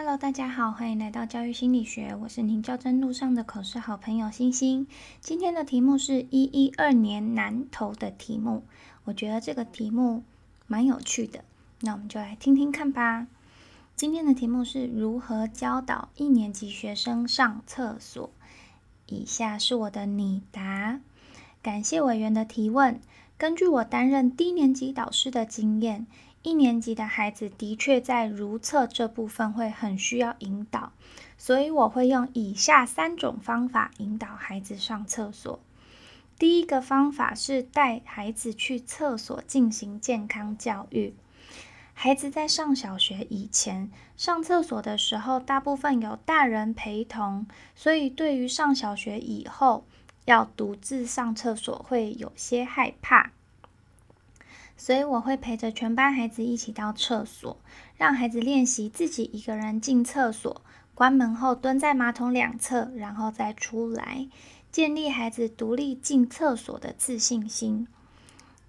Hello，大家好，欢迎来到教育心理学，我是您教真路上的口试好朋友星星。今天的题目是一一二年南投的题目，我觉得这个题目蛮有趣的，那我们就来听听看吧。今天的题目是如何教导一年级学生上厕所？以下是我的拟答。感谢委员的提问。根据我担任低年级导师的经验。一年级的孩子的确在如厕这部分会很需要引导，所以我会用以下三种方法引导孩子上厕所。第一个方法是带孩子去厕所进行健康教育。孩子在上小学以前上厕所的时候，大部分有大人陪同，所以对于上小学以后要独自上厕所会有些害怕。所以我会陪着全班孩子一起到厕所，让孩子练习自己一个人进厕所，关门后蹲在马桶两侧，然后再出来，建立孩子独立进厕所的自信心。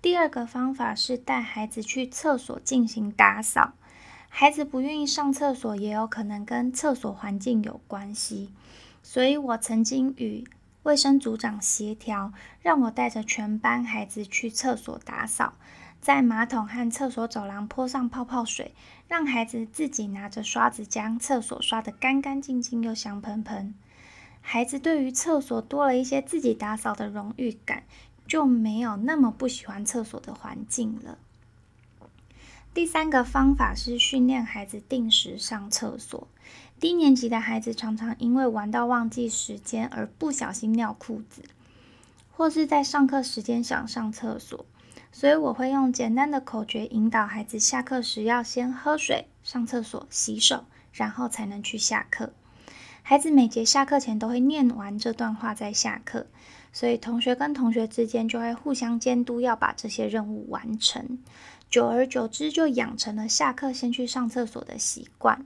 第二个方法是带孩子去厕所进行打扫。孩子不愿意上厕所，也有可能跟厕所环境有关系，所以我曾经与卫生组长协调，让我带着全班孩子去厕所打扫。在马桶和厕所走廊泼上泡泡水，让孩子自己拿着刷子将厕所刷得干干净净又香喷喷。孩子对于厕所多了一些自己打扫的荣誉感，就没有那么不喜欢厕所的环境了。第三个方法是训练孩子定时上厕所。低年级的孩子常常因为玩到忘记时间而不小心尿裤子，或是在上课时间想上厕所。所以我会用简单的口诀引导孩子下课时要先喝水、上厕所、洗手，然后才能去下课。孩子每节下课前都会念完这段话再下课，所以同学跟同学之间就会互相监督，要把这些任务完成。久而久之，就养成了下课先去上厕所的习惯。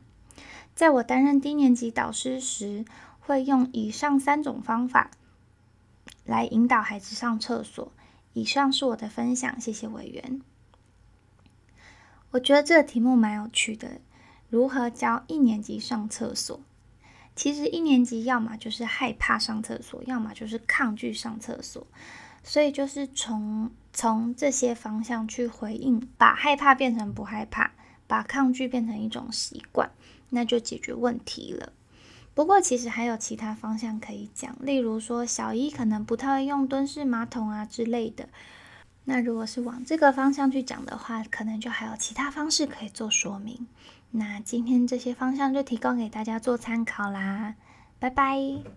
在我担任低年级导师时，会用以上三种方法来引导孩子上厕所。以上是我的分享，谢谢委员。我觉得这个题目蛮有趣的，如何教一年级上厕所？其实一年级要么就是害怕上厕所，要么就是抗拒上厕所，所以就是从从这些方向去回应，把害怕变成不害怕，把抗拒变成一种习惯，那就解决问题了。不过，其实还有其他方向可以讲，例如说小一可能不太会用蹲式马桶啊之类的。那如果是往这个方向去讲的话，可能就还有其他方式可以做说明。那今天这些方向就提供给大家做参考啦，拜拜。